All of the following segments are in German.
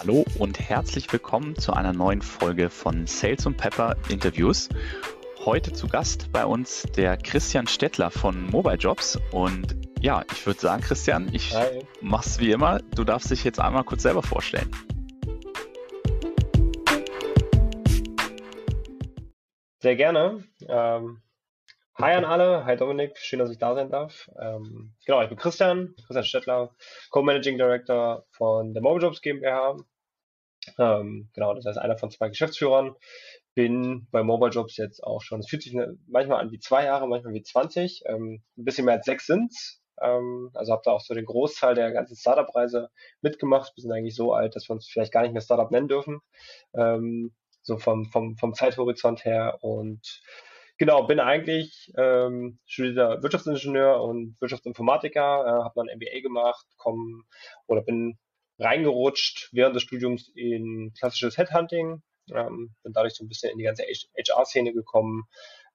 Hallo und herzlich willkommen zu einer neuen Folge von Sales und Pepper Interviews. Heute zu Gast bei uns der Christian Stettler von Mobile Jobs. Und ja, ich würde sagen, Christian, ich Hi. mach's wie immer. Du darfst dich jetzt einmal kurz selber vorstellen. Sehr gerne. Ähm, hi an alle, hi Dominik, schön, dass ich da sein darf. Ähm, genau, ich bin Christian, Christian Stettler, Co-Managing Director von der Mobile Jobs GmbH. Ähm, genau, das heißt einer von zwei Geschäftsführern. Bin bei Mobile Jobs jetzt auch schon, es fühlt sich manchmal an wie zwei Jahre, manchmal wie 20. Ähm, ein bisschen mehr als sechs sind's. Ähm, also habe da auch so den Großteil der ganzen Startup-Reise mitgemacht. Wir sind eigentlich so alt, dass wir uns vielleicht gar nicht mehr Startup nennen dürfen. Ähm, so vom, vom, vom Zeithorizont her. Und genau, bin eigentlich ähm, studierter Wirtschaftsingenieur und Wirtschaftsinformatiker, äh, habe dann MBA gemacht, komm, oder bin reingerutscht während des Studiums in klassisches Headhunting, ähm, bin dadurch so ein bisschen in die ganze HR-Szene gekommen,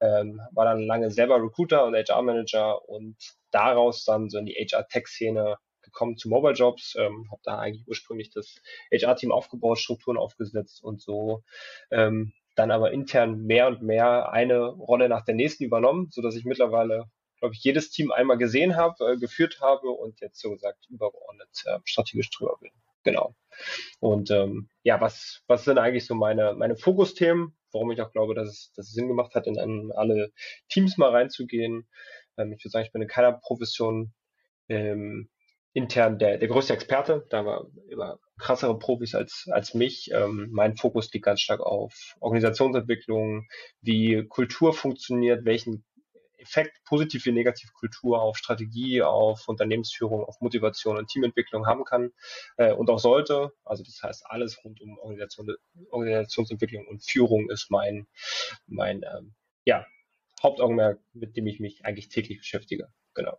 ähm, war dann lange selber Recruiter und HR-Manager und daraus dann so in die HR-Tech-Szene gekommen zu Mobile Jobs, ähm, habe da eigentlich ursprünglich das HR-Team aufgebaut, Strukturen aufgesetzt und so. Ähm, dann aber intern mehr und mehr eine Rolle nach der nächsten übernommen, so dass ich mittlerweile, glaube ich, jedes Team einmal gesehen habe, äh, geführt habe und jetzt so gesagt übergeordnet äh, strategisch drüber bin. Genau. Und ähm, ja, was, was sind eigentlich so meine, meine Fokusthemen, warum ich auch glaube, dass es, dass es Sinn gemacht hat, in, in alle Teams mal reinzugehen. Ähm, ich würde sagen, ich bin in keiner Profession ähm, intern der, der größte Experte, da war über krassere Profis als, als mich. Ähm, mein Fokus liegt ganz stark auf Organisationsentwicklung, wie Kultur funktioniert, welchen Effekt positiv wie negativ Kultur auf Strategie, auf Unternehmensführung, auf Motivation und Teamentwicklung haben kann äh, und auch sollte. Also das heißt, alles rund um Organisation, Organisationsentwicklung und Führung ist mein, mein ähm, ja, Hauptaugenmerk, mit dem ich mich eigentlich täglich beschäftige. Genau.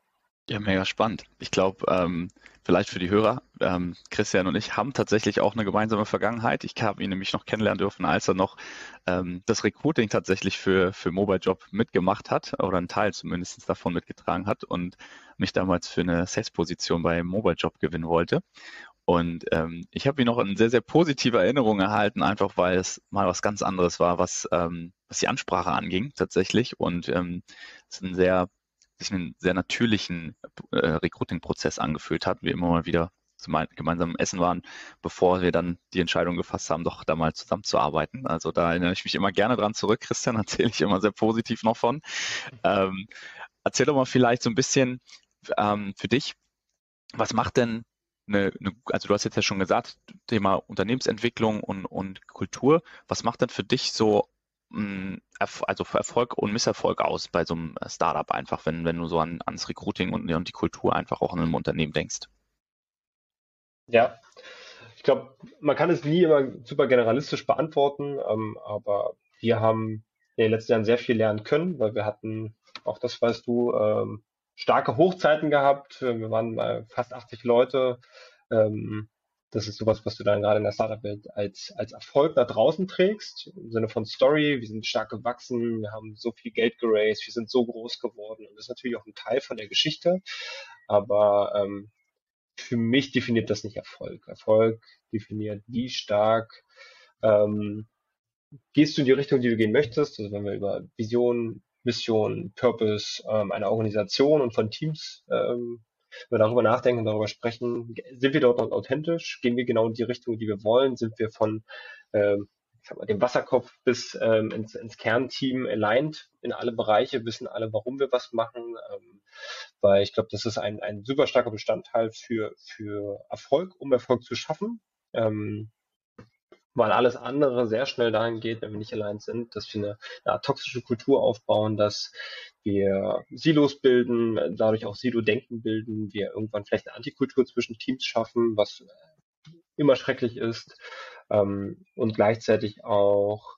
Ja, mega spannend. Ich glaube, ähm, vielleicht für die Hörer, ähm, Christian und ich haben tatsächlich auch eine gemeinsame Vergangenheit. Ich habe ihn nämlich noch kennenlernen dürfen, als er noch ähm, das Recruiting tatsächlich für, für Mobile Job mitgemacht hat oder einen Teil zumindest davon mitgetragen hat und mich damals für eine Sales-Position bei Mobile Job gewinnen wollte. Und ähm, ich habe ihn noch in sehr, sehr positive Erinnerung erhalten, einfach weil es mal was ganz anderes war, was, ähm, was die Ansprache anging tatsächlich. Und ähm, es ist ein sehr sich einen sehr natürlichen äh, Recruiting-Prozess angefühlt hat. Wir immer mal wieder zum gemeinsamen Essen waren, bevor wir dann die Entscheidung gefasst haben, doch da mal zusammenzuarbeiten. Also da erinnere ich mich immer gerne dran zurück. Christian erzähle ich immer sehr positiv noch von. Ähm, erzähl doch mal vielleicht so ein bisschen ähm, für dich, was macht denn eine, eine, also du hast jetzt ja schon gesagt, Thema Unternehmensentwicklung und, und Kultur. Was macht denn für dich so also für Erfolg und Misserfolg aus bei so einem Startup einfach, wenn, wenn du so an, ans Recruiting und, und die Kultur einfach auch in einem Unternehmen denkst? Ja, ich glaube, man kann es nie immer super generalistisch beantworten, ähm, aber wir haben in den letzten Jahren sehr viel lernen können, weil wir hatten, auch das weißt du, ähm, starke Hochzeiten gehabt. Wir waren bei fast 80 Leute. Ähm, das ist sowas, was du dann gerade in der Startup-Welt als, als Erfolg nach draußen trägst, im Sinne von Story. Wir sind stark gewachsen, wir haben so viel Geld geraced, wir sind so groß geworden. Und das ist natürlich auch ein Teil von der Geschichte. Aber ähm, für mich definiert das nicht Erfolg. Erfolg definiert, wie stark ähm, gehst du in die Richtung, die du gehen möchtest. Also wenn wir über Vision, Mission, Purpose ähm, einer Organisation und von Teams ähm, wenn wir darüber nachdenken darüber sprechen, sind wir dort authentisch? Gehen wir genau in die Richtung, die wir wollen? Sind wir von ähm, ich sag mal, dem Wasserkopf bis ähm, ins, ins Kernteam aligned in alle Bereiche, wissen alle, warum wir was machen? Ähm, weil ich glaube, das ist ein, ein super starker Bestandteil für, für Erfolg, um Erfolg zu schaffen. Ähm, weil alles andere sehr schnell dahin geht, wenn wir nicht allein sind, dass wir eine, eine toxische Kultur aufbauen, dass wir Silos bilden, dadurch auch Silo-Denken bilden, wir irgendwann vielleicht eine Antikultur zwischen Teams schaffen, was immer schrecklich ist ähm, und gleichzeitig auch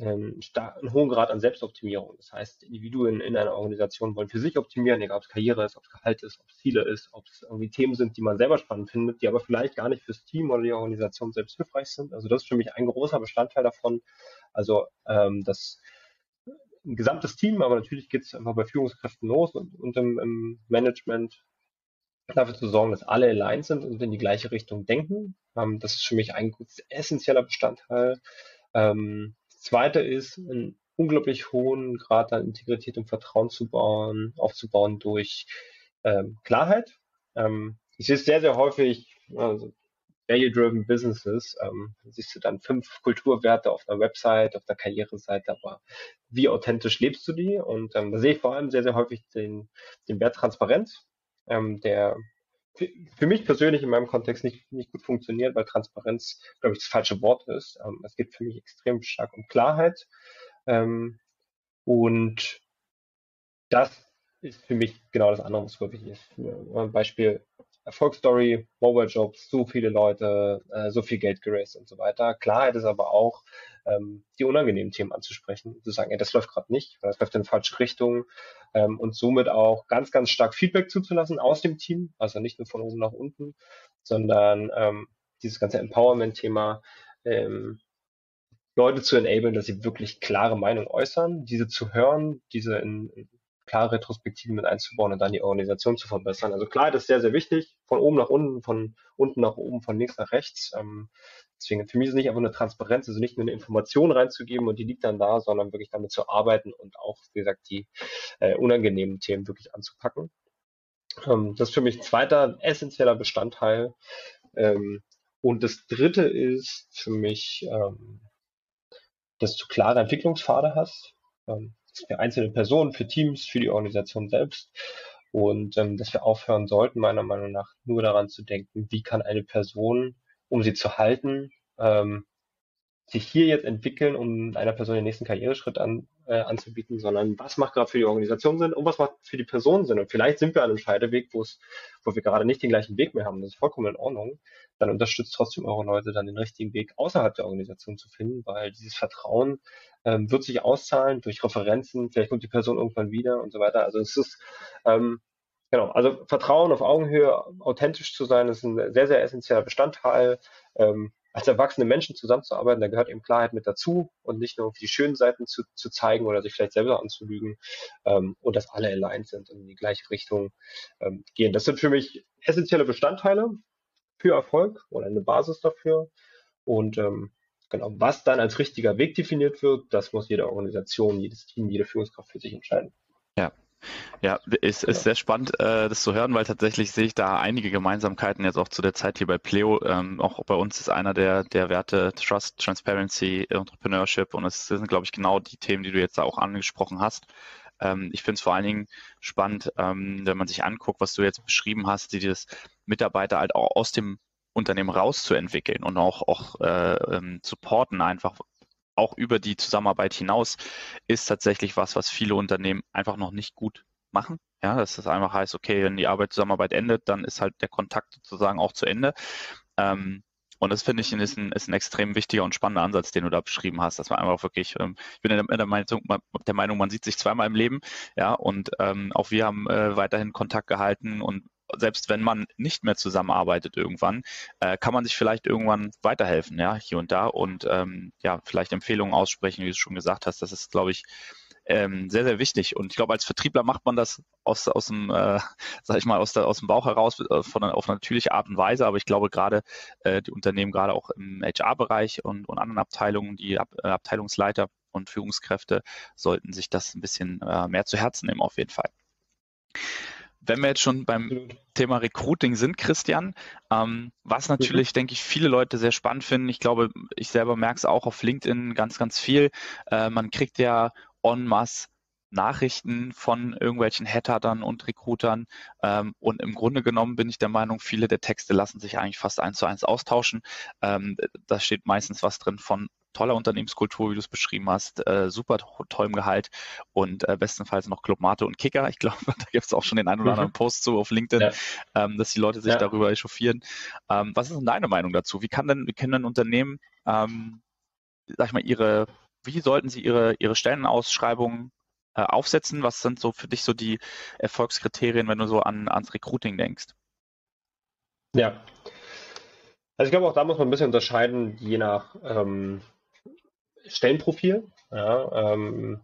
ähm, einen hohen Grad an Selbstoptimierung. Das heißt, Individuen in einer Organisation wollen für sich optimieren, egal ob es Karriere ist, ob es Gehalt ist, ob es Ziele ist, ob es irgendwie Themen sind, die man selber spannend findet, die aber vielleicht gar nicht fürs Team oder die Organisation selbst hilfreich sind. Also das ist für mich ein großer Bestandteil davon. Also ähm, das ein gesamtes Team, aber natürlich geht es einfach bei Führungskräften los und, und im, im Management dafür zu sorgen, dass alle aligned sind und in die gleiche Richtung denken. Ähm, das ist für mich ein essentieller Bestandteil. Ähm, zweite ist, einen unglaublich hohen Grad an Integrität und Vertrauen zu bauen, aufzubauen durch ähm, Klarheit. Ähm, ich sehe es sehr, sehr häufig, also Value-Driven Businesses, ähm, siehst du dann fünf Kulturwerte auf einer Website, auf der Karriereseite, aber wie authentisch lebst du die? Und ähm, da sehe ich vor allem sehr, sehr häufig den, den Wert Transparenz, ähm, der für mich persönlich in meinem Kontext nicht, nicht gut funktioniert, weil Transparenz, glaube ich, das falsche Wort ist. Ähm, es geht für mich extrem stark um Klarheit. Ähm, und das ist für mich genau das andere, was häufig ist. Ein Beispiel Erfolgsstory, Mobile Jobs, so viele Leute, äh, so viel Geld geraced und so weiter. Klarheit ist aber auch, ähm, die unangenehmen Themen anzusprechen, zu sagen, ey, das läuft gerade nicht, das läuft in falsche Richtung ähm, und somit auch ganz, ganz stark Feedback zuzulassen aus dem Team, also nicht nur von oben nach unten, sondern ähm, dieses ganze Empowerment-Thema, ähm, Leute zu enablen, dass sie wirklich klare Meinung äußern, diese zu hören, diese in, in klare Retrospektiven mit einzubauen und dann die Organisation zu verbessern. Also Klarheit ist sehr, sehr wichtig, von oben nach unten, von unten nach oben, von links nach rechts. Ähm, deswegen für mich ist es nicht einfach eine Transparenz, also nicht nur eine Information reinzugeben und die liegt dann da, sondern wirklich damit zu arbeiten und auch, wie gesagt, die äh, unangenehmen Themen wirklich anzupacken. Ähm, das ist für mich ein zweiter essentieller Bestandteil. Ähm, und das dritte ist für mich, ähm, dass du klare Entwicklungspfade hast. Ähm, für einzelne Personen, für Teams, für die Organisation selbst. Und ähm, dass wir aufhören sollten, meiner Meinung nach, nur daran zu denken, wie kann eine Person, um sie zu halten, ähm, sich hier jetzt entwickeln, um einer Person den nächsten Karriereschritt an, äh, anzubieten, sondern was macht gerade für die Organisation Sinn und was macht für die Person Sinn. Und vielleicht sind wir an einem Scheideweg, wo wir gerade nicht den gleichen Weg mehr haben. Das ist vollkommen in Ordnung. Dann unterstützt trotzdem eure Leute dann den richtigen Weg außerhalb der Organisation zu finden, weil dieses Vertrauen ähm, wird sich auszahlen durch Referenzen. Vielleicht kommt die Person irgendwann wieder und so weiter. Also es ist ähm, Genau, also Vertrauen auf Augenhöhe, authentisch zu sein, ist ein sehr, sehr essentieller Bestandteil. Ähm, als erwachsene Menschen zusammenzuarbeiten, da gehört eben Klarheit mit dazu und nicht nur die schönen Seiten zu, zu zeigen oder sich vielleicht selber anzulügen ähm, und dass alle aligned sind und in die gleiche Richtung ähm, gehen. Das sind für mich essentielle Bestandteile für Erfolg oder eine Basis dafür. Und ähm, genau, was dann als richtiger Weg definiert wird, das muss jede Organisation, jedes Team, jede Führungskraft für sich entscheiden. Ja, ja, ist, ist sehr spannend, äh, das zu hören, weil tatsächlich sehe ich da einige Gemeinsamkeiten jetzt auch zu der Zeit hier bei Pleo. Ähm, auch bei uns ist einer der, der Werte Trust, Transparency, Entrepreneurship und es sind, glaube ich, genau die Themen, die du jetzt da auch angesprochen hast. Ähm, ich finde es vor allen Dingen spannend, ähm, wenn man sich anguckt, was du jetzt beschrieben hast, die das Mitarbeiter halt auch aus dem Unternehmen rauszuentwickeln und auch, auch äh, supporten, einfach auch über die Zusammenarbeit hinaus, ist tatsächlich was, was viele Unternehmen einfach noch nicht gut machen. Ja, dass das einfach heißt, okay, wenn die Arbeit Zusammenarbeit endet, dann ist halt der Kontakt sozusagen auch zu Ende. Ähm, und das finde ich ist ein, ist ein extrem wichtiger und spannender Ansatz, den du da beschrieben hast, dass man einfach wirklich, ähm, ich bin der, der, Meinung, der Meinung, man sieht sich zweimal im Leben, ja, und ähm, auch wir haben äh, weiterhin Kontakt gehalten und selbst wenn man nicht mehr zusammenarbeitet irgendwann, äh, kann man sich vielleicht irgendwann weiterhelfen, ja, hier und da und ähm, ja, vielleicht Empfehlungen aussprechen, wie du schon gesagt hast. Das ist, glaube ich, ähm, sehr, sehr wichtig. Und ich glaube, als Vertriebler macht man das aus, aus dem, äh, sag ich mal, aus, der, aus dem Bauch heraus äh, von, auf natürliche Art und Weise. Aber ich glaube, gerade äh, die Unternehmen, gerade auch im HR-Bereich und, und anderen Abteilungen, die Ab, äh, Abteilungsleiter und Führungskräfte sollten sich das ein bisschen äh, mehr zu Herzen nehmen, auf jeden Fall. Wenn wir jetzt schon beim Thema Recruiting sind, Christian, ähm, was natürlich, mhm. denke ich, viele Leute sehr spannend finden. Ich glaube, ich selber merke es auch auf LinkedIn ganz, ganz viel. Äh, man kriegt ja en masse Nachrichten von irgendwelchen Hattern und Recruitern. Ähm, und im Grunde genommen bin ich der Meinung, viele der Texte lassen sich eigentlich fast eins zu eins austauschen. Ähm, da steht meistens was drin von toller Unternehmenskultur, wie du es beschrieben hast, äh, super tollem Gehalt und äh, bestenfalls noch Clubmate und Kicker. Ich glaube, da gibt es auch schon den einen oder anderen mhm. Post so auf LinkedIn, ja. ähm, dass die Leute sich ja. darüber echauffieren. Ähm, was ist denn deine Meinung dazu? Wie kann denn, wie können denn Unternehmen, ähm, sag ich mal, ihre, wie sollten sie ihre, ihre Stellenausschreibungen äh, aufsetzen? Was sind so für dich so die Erfolgskriterien, wenn du so an, ans Recruiting denkst? Ja, also ich glaube, auch da muss man ein bisschen unterscheiden, je nach ähm, Stellenprofil. Ja, ähm,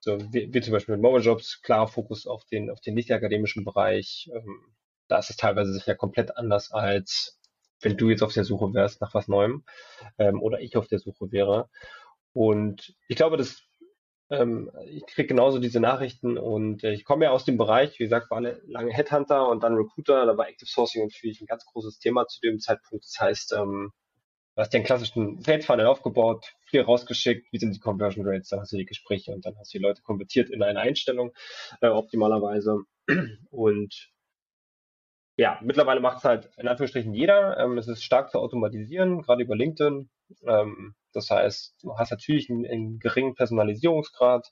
so wie, wie, zum Beispiel mit Mobile Jobs, klarer Fokus auf den, auf den nicht akademischen Bereich, ähm, da ist es teilweise sicher komplett anders, als wenn du jetzt auf der Suche wärst nach was Neuem ähm, oder ich auf der Suche wäre. Und ich glaube, das ähm, ich kriege genauso diese Nachrichten und äh, ich komme ja aus dem Bereich, wie gesagt, war eine lange Headhunter und dann Recruiter, da war Active Sourcing natürlich ein ganz großes Thema zu dem Zeitpunkt. Das heißt, ähm, hast den klassischen Sales Funnel aufgebaut, viel rausgeschickt, wie sind die Conversion Rates, dann hast du die Gespräche und dann hast du die Leute konvertiert in eine Einstellung, äh, optimalerweise. Und ja, mittlerweile macht es halt in Anführungsstrichen jeder. Ähm, es ist stark zu automatisieren, gerade über LinkedIn. Ähm, das heißt, du hast natürlich einen, einen geringen Personalisierungsgrad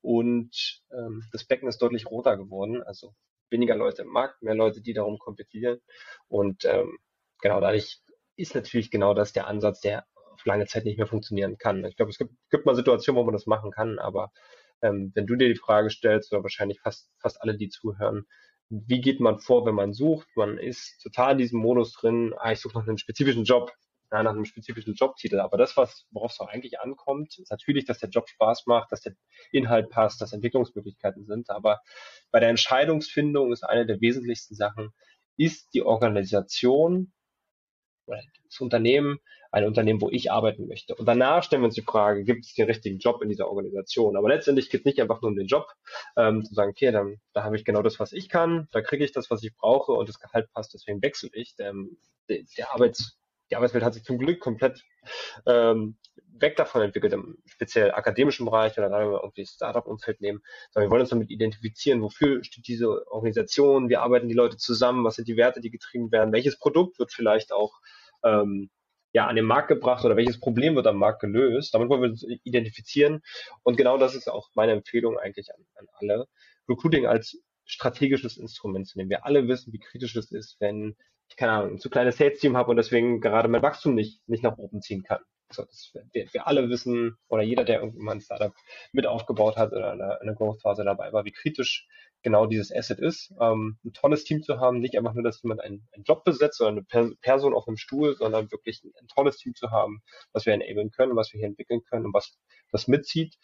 und ähm, das Becken ist deutlich roter geworden. Also weniger Leute im Markt, mehr Leute, die darum kompetieren. Und ähm, genau dadurch ist natürlich genau das der Ansatz, der auf lange Zeit nicht mehr funktionieren kann. Ich glaube, es gibt, gibt mal Situationen, wo man das machen kann, aber ähm, wenn du dir die Frage stellst, oder wahrscheinlich fast, fast alle, die zuhören, wie geht man vor, wenn man sucht? Man ist total in diesem Modus drin, ah, ich suche nach einem spezifischen Job, ja, nach einem spezifischen Jobtitel. Aber das, was, worauf es auch eigentlich ankommt, ist natürlich, dass der Job Spaß macht, dass der Inhalt passt, dass Entwicklungsmöglichkeiten sind. Aber bei der Entscheidungsfindung ist eine der wesentlichsten Sachen, ist die Organisation das Unternehmen ein Unternehmen, wo ich arbeiten möchte. Und danach stellen wir uns die Frage, gibt es den richtigen Job in dieser Organisation? Aber letztendlich geht es nicht einfach nur um den Job, ähm, zu sagen, okay, dann, da habe ich genau das, was ich kann, da kriege ich das, was ich brauche und das Gehalt passt, deswegen wechsle ich. Der, der, der Arbeits, die Arbeitswelt hat sich zum Glück komplett ähm, weg davon entwickelt, im speziell akademischen Bereich oder gerade irgendwie Startup-Umfeld nehmen, sondern wir wollen uns damit identifizieren, wofür steht diese Organisation, wie arbeiten die Leute zusammen, was sind die Werte, die getrieben werden, welches Produkt wird vielleicht auch ähm, ja, an den Markt gebracht oder welches Problem wird am Markt gelöst. Damit wollen wir uns identifizieren. Und genau das ist auch meine Empfehlung eigentlich an, an alle. Recruiting als strategisches Instrument zu nehmen. Wir alle wissen, wie kritisch es ist, wenn ich keine Ahnung, ein zu kleines Sales-Team habe und deswegen gerade mein Wachstum nicht, nicht nach oben ziehen kann. Das, wir, wir alle wissen, oder jeder, der irgendwann ein Startup mit aufgebaut hat oder eine, eine Growth-Phase dabei war, wie kritisch genau dieses Asset ist. Ähm, ein tolles Team zu haben, nicht einfach nur, dass jemand einen, einen Job besetzt oder eine per Person auf einem Stuhl, sondern wirklich ein, ein, tolles Team zu haben, was wir enablen können, was wir hier entwickeln können und was das mitzieht.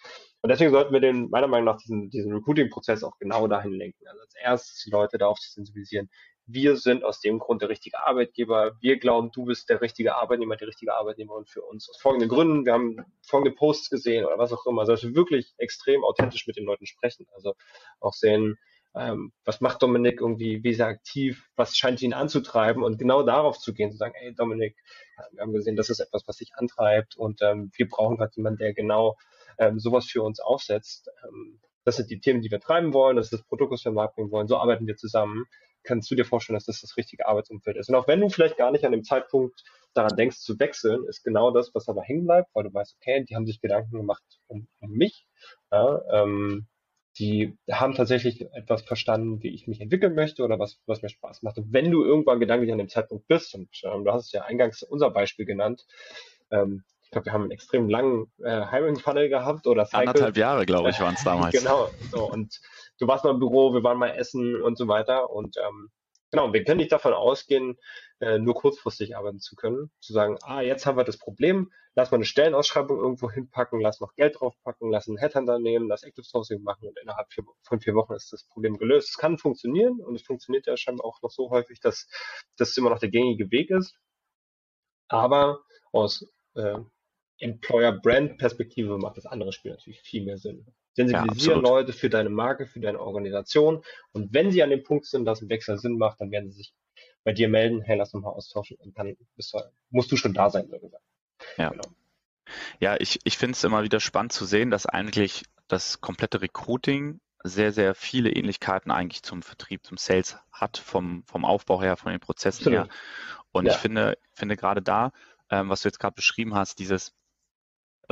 Und deswegen sollten wir den, meiner Meinung nach, diesen, diesen Recruiting-Prozess auch genau dahin lenken. Also als erstes die Leute darauf zu sensibilisieren, wir sind aus dem Grund der richtige Arbeitgeber. Wir glauben, du bist der richtige Arbeitnehmer, die richtige Arbeitnehmerin für uns. Aus folgenden Gründen. Wir haben folgende Posts gesehen oder was auch immer. Also, wirklich extrem authentisch mit den Leuten sprechen. Also auch sehen, ähm, was macht Dominik irgendwie, wie ist er aktiv, was scheint ihn anzutreiben und genau darauf zu gehen, zu sagen, hey Dominik, wir haben gesehen, das ist etwas, was dich antreibt und ähm, wir brauchen halt jemanden, der genau ähm, sowas für uns aufsetzt. Ähm, das sind die Themen, die wir treiben wollen, das ist das Produkt, was wir marken wollen, so arbeiten wir zusammen. Kannst du dir vorstellen, dass das das richtige Arbeitsumfeld ist? Und auch wenn du vielleicht gar nicht an dem Zeitpunkt daran denkst zu wechseln, ist genau das, was aber hängen bleibt, weil du weißt, okay, die haben sich Gedanken gemacht um, um mich. Ja, ähm, die haben tatsächlich etwas verstanden, wie ich mich entwickeln möchte oder was, was mir Spaß macht. Und wenn du irgendwann gedanklich an dem Zeitpunkt bist, und ähm, du hast es ja eingangs unser Beispiel genannt, ähm, ich glaube, wir haben einen extrem langen äh, Hiring-Funnel gehabt oder Cycle. Anderthalb Jahre, glaube ich, waren es damals. genau. So, und du warst mal im Büro, wir waren mal essen und so weiter. Und ähm, genau, wir können nicht davon ausgehen, äh, nur kurzfristig arbeiten zu können. Zu sagen, ah, jetzt haben wir das Problem, lass mal eine Stellenausschreibung irgendwo hinpacken, lass noch Geld draufpacken, lass einen Headhunter nehmen, lass Active Sourcing machen und innerhalb von vier Wochen ist das Problem gelöst. Es kann funktionieren und es funktioniert ja scheinbar auch noch so häufig, dass das immer noch der gängige Weg ist. Aber aus äh, Employer-Brand-Perspektive macht das andere Spiel natürlich viel mehr Sinn. Sensibilisieren ja, Leute für deine Marke, für deine Organisation. Und wenn sie an dem Punkt sind, dass ein Wechsel Sinn macht, dann werden sie sich bei dir melden, hey, lass uns mal austauschen und dann du, musst du schon da sein, darüber. Ja. Genau. Ja, ich, ich finde es immer wieder spannend zu sehen, dass eigentlich das komplette Recruiting sehr, sehr viele Ähnlichkeiten eigentlich zum Vertrieb, zum Sales hat, vom, vom Aufbau her, von den Prozessen Absolut. her. Und ja. ich finde, finde gerade da, ähm, was du jetzt gerade beschrieben hast, dieses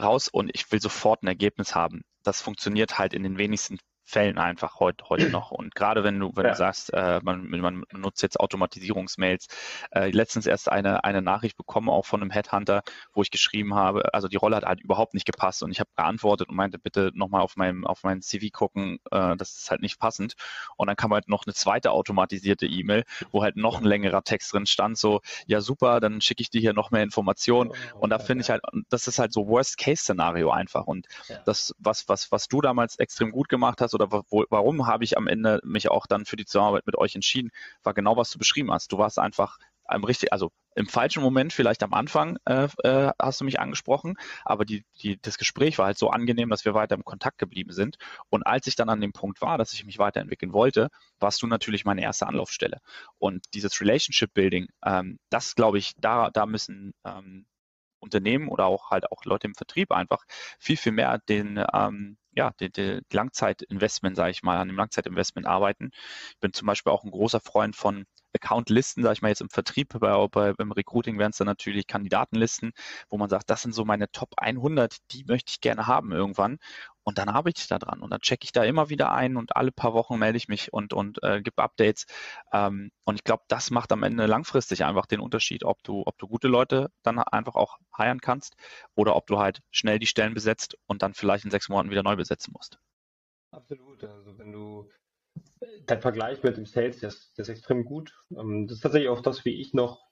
raus und ich will sofort ein Ergebnis haben. Das funktioniert halt in den wenigsten Fällen einfach heute, heute noch. Und gerade wenn du, wenn ja. du sagst, äh, man, man nutzt jetzt Automatisierungsmails, äh, letztens erst eine, eine Nachricht bekommen, auch von einem Headhunter, wo ich geschrieben habe, also die Rolle hat halt überhaupt nicht gepasst und ich habe geantwortet und meinte, bitte nochmal auf meinem, auf meinem CV gucken, äh, das ist halt nicht passend. Und dann kam halt noch eine zweite automatisierte E-Mail, wo halt noch ein längerer Text drin stand, so, ja super, dann schicke ich dir hier noch mehr Informationen. Oh, und da finde ich halt, das ist halt so Worst-Case-Szenario einfach. Und ja. das, was, was, was du damals extrem gut gemacht hast, oder wo, warum habe ich am Ende mich auch dann für die Zusammenarbeit mit euch entschieden, war genau, was du beschrieben hast. Du warst einfach im richtig, also im falschen Moment, vielleicht am Anfang äh, äh, hast du mich angesprochen, aber die, die, das Gespräch war halt so angenehm, dass wir weiter im Kontakt geblieben sind. Und als ich dann an dem Punkt war, dass ich mich weiterentwickeln wollte, warst du natürlich meine erste Anlaufstelle. Und dieses Relationship Building, ähm, das glaube ich, da, da müssen ähm, Unternehmen oder auch halt auch Leute im Vertrieb einfach viel, viel mehr den, ähm, ja, die, die Langzeitinvestment, sage ich mal, an dem Langzeitinvestment arbeiten. Ich bin zum Beispiel auch ein großer Freund von Accountlisten, sage ich mal jetzt im Vertrieb, bei, bei, beim Recruiting wären es dann natürlich Kandidatenlisten, wo man sagt, das sind so meine Top 100, die möchte ich gerne haben irgendwann. Und dann arbeite ich da dran und dann checke ich da immer wieder ein und alle paar Wochen melde ich mich und, und äh, gebe Updates. Ähm, und ich glaube, das macht am Ende langfristig einfach den Unterschied, ob du, ob du gute Leute dann einfach auch heiren kannst oder ob du halt schnell die Stellen besetzt und dann vielleicht in sechs Monaten wieder neu besetzen musst. Absolut. Also wenn du dein Vergleich mit dem Sales, der ist, der ist extrem gut. Ähm, das ist tatsächlich auch das, wie ich noch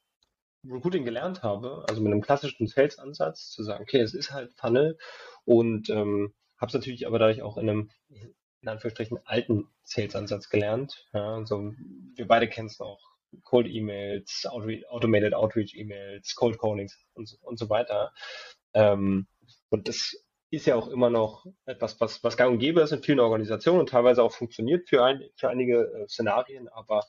Recruiting gelernt habe, also mit einem klassischen Sales-Ansatz, zu sagen, okay, es ist halt Funnel und ähm, habe es natürlich aber dadurch auch in einem, in Anführungsstrichen, alten Sales-Ansatz gelernt. Ja, also wir beide kennen es auch. Cold E-Mails, Automated Outreach E-Mails, Cold Callings und, und so weiter. Ähm, und das ist ja auch immer noch etwas, was, was gang und gäbe ist in vielen Organisationen und teilweise auch funktioniert für, ein, für einige äh, Szenarien, aber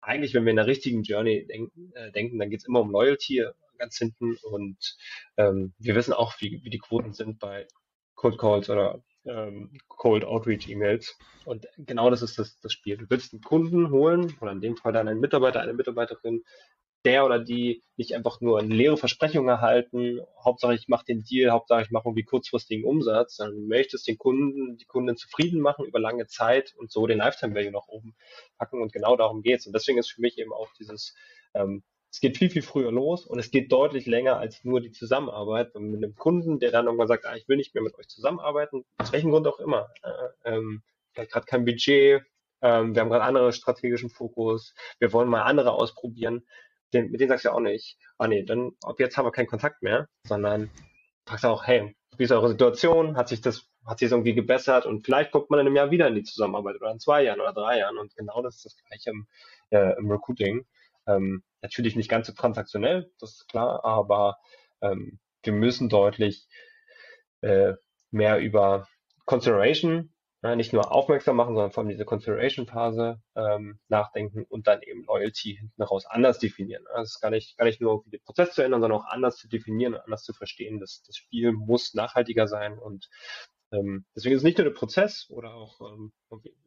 eigentlich, wenn wir in der richtigen Journey denken, äh, denken dann geht es immer um Loyalty ganz hinten und ähm, wir wissen auch, wie, wie die Quoten sind bei Cold Calls oder ähm, Cold Outreach E-Mails. Und genau das ist das, das Spiel. Du willst einen Kunden holen oder in dem Fall dann einen Mitarbeiter, eine Mitarbeiterin, der oder die nicht einfach nur eine leere Versprechung erhalten, Hauptsache ich mache den Deal, Hauptsache ich mache irgendwie kurzfristigen Umsatz, du möchtest den Kunden, die Kunden zufrieden machen über lange Zeit und so den Lifetime Value nach oben packen und genau darum geht's. Und deswegen ist für mich eben auch dieses, ähm, es geht viel, viel früher los und es geht deutlich länger als nur die Zusammenarbeit und mit einem Kunden, der dann irgendwann sagt, ah, ich will nicht mehr mit euch zusammenarbeiten, aus welchem Grund auch immer. Äh, ähm, vielleicht gerade kein Budget, ähm, wir haben gerade andere strategischen Fokus, wir wollen mal andere ausprobieren den, mit denen sagst du ja auch nicht, ah nee, dann ab jetzt haben wir keinen Kontakt mehr, sondern fragst auch, hey, wie ist eure Situation? Hat sich das, hat sich das irgendwie gebessert? Und vielleicht kommt man in einem Jahr wieder in die Zusammenarbeit oder in zwei Jahren oder drei Jahren. Und genau das ist das Gleiche im, äh, im Recruiting. Ähm, natürlich nicht ganz so transaktionell, das ist klar, aber ähm, wir müssen deutlich äh, mehr über Consideration nicht nur aufmerksam machen, sondern vor allem diese Consideration-Phase ähm, nachdenken und dann eben Loyalty hinten raus anders definieren. Also es ist gar nicht, gar nicht nur den Prozess zu ändern, sondern auch anders zu definieren und anders zu verstehen. Das, das Spiel muss nachhaltiger sein und ähm, deswegen ist es nicht nur der Prozess oder auch ähm,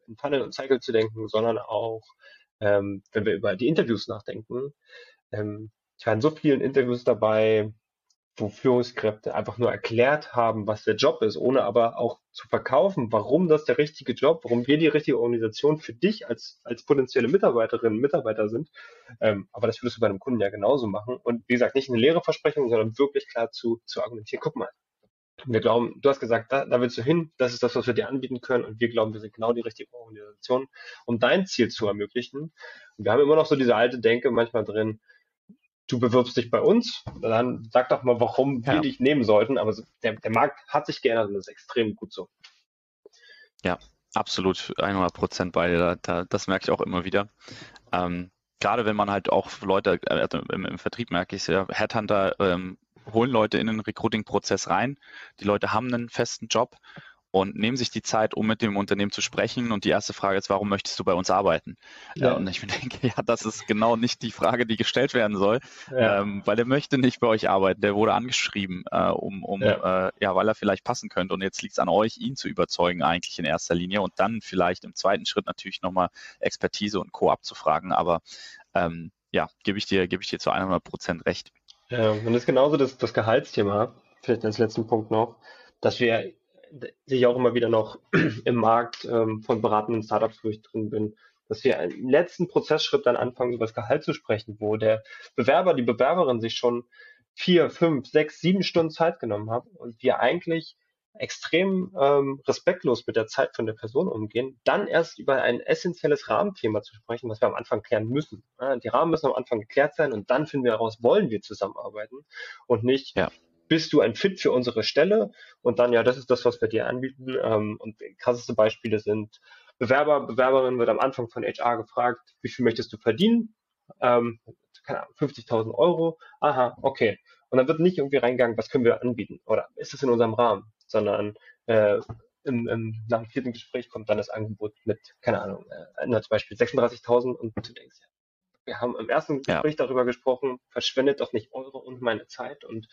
in Funnel und Cycle zu denken, sondern auch, ähm, wenn wir über die Interviews nachdenken. Ähm, ich war in so vielen Interviews dabei, wo Führungskräfte einfach nur erklärt haben, was der Job ist, ohne aber auch zu verkaufen, warum das der richtige Job, warum wir die richtige Organisation für dich als, als potenzielle Mitarbeiterinnen und Mitarbeiter sind. Ähm, aber das würdest du bei einem Kunden ja genauso machen. Und wie gesagt, nicht eine leere Versprechung, sondern wirklich klar zu, zu argumentieren. Guck mal, wir glauben, du hast gesagt, da, da willst du hin, das ist das, was wir dir anbieten können und wir glauben, wir sind genau die richtige Organisation, um dein Ziel zu ermöglichen. Und wir haben immer noch so diese alte Denke manchmal drin, du bewirbst dich bei uns, dann sag doch mal, warum ja. wir dich nehmen sollten. Aber der, der Markt hat sich geändert und das ist extrem gut so. Ja, absolut 100 Prozent bei dir. Da, das merke ich auch immer wieder. Ähm, gerade wenn man halt auch Leute äh, also im, im, Vertrieb merke ich ja, Headhunter ähm, holen Leute in den Recruiting-Prozess rein. Die Leute haben einen festen Job und nehmen sich die Zeit, um mit dem Unternehmen zu sprechen. Und die erste Frage ist, warum möchtest du bei uns arbeiten? Ja. und ich denke, ja, das ist genau nicht die Frage, die gestellt werden soll, ja. ähm, weil er möchte nicht bei euch arbeiten. Der wurde angeschrieben, äh, um, um ja. Äh, ja, weil er vielleicht passen könnte. Und jetzt liegt es an euch, ihn zu überzeugen, eigentlich in erster Linie. Und dann vielleicht im zweiten Schritt natürlich nochmal Expertise und Co. abzufragen. Aber ähm, ja, gebe ich dir, gebe ich dir zu 100 Prozent recht. Ja, und das ist genauso das, das Gehaltsthema, vielleicht als letzten Punkt noch, dass wir sehe ich auch immer wieder noch im Markt ähm, von beratenden Startups, wo ich drin bin, dass wir einen letzten Prozessschritt dann anfangen, über das Gehalt zu sprechen, wo der Bewerber, die Bewerberin sich schon vier, fünf, sechs, sieben Stunden Zeit genommen haben und wir eigentlich extrem ähm, respektlos mit der Zeit von der Person umgehen, dann erst über ein essentielles Rahmenthema zu sprechen, was wir am Anfang klären müssen. Die Rahmen müssen am Anfang geklärt sein und dann finden wir heraus, wollen wir zusammenarbeiten und nicht, ja bist du ein Fit für unsere Stelle? Und dann, ja, das ist das, was wir dir anbieten. Ähm, und krasseste Beispiele sind, Bewerber, Bewerberin wird am Anfang von HR gefragt, wie viel möchtest du verdienen? Ähm, keine Ahnung, 50.000 Euro. Aha, okay. Und dann wird nicht irgendwie reingegangen, was können wir anbieten? Oder ist es in unserem Rahmen? Sondern äh, im, im, nach dem vierten Gespräch kommt dann das Angebot mit, keine Ahnung, äh, zum Beispiel 36.000 und du denkst, ja, wir haben im ersten Gespräch ja. darüber gesprochen, verschwendet doch nicht eure und meine Zeit. Und